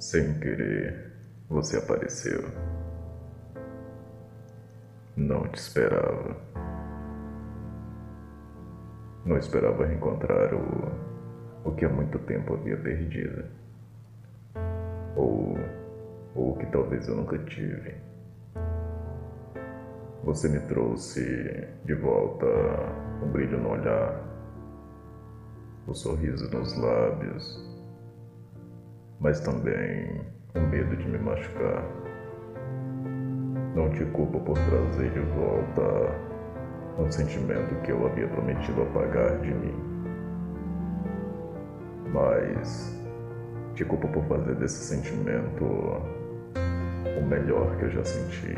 Sem querer, você apareceu. Não te esperava. Não esperava reencontrar o, o que há muito tempo havia perdido. Ou, ou o que talvez eu nunca tive. Você me trouxe de volta o brilho no olhar, o sorriso nos lábios mas também o medo de me machucar. Não te culpo por trazer de volta um sentimento que eu havia prometido apagar de mim. Mas te culpo por fazer desse sentimento o melhor que eu já senti.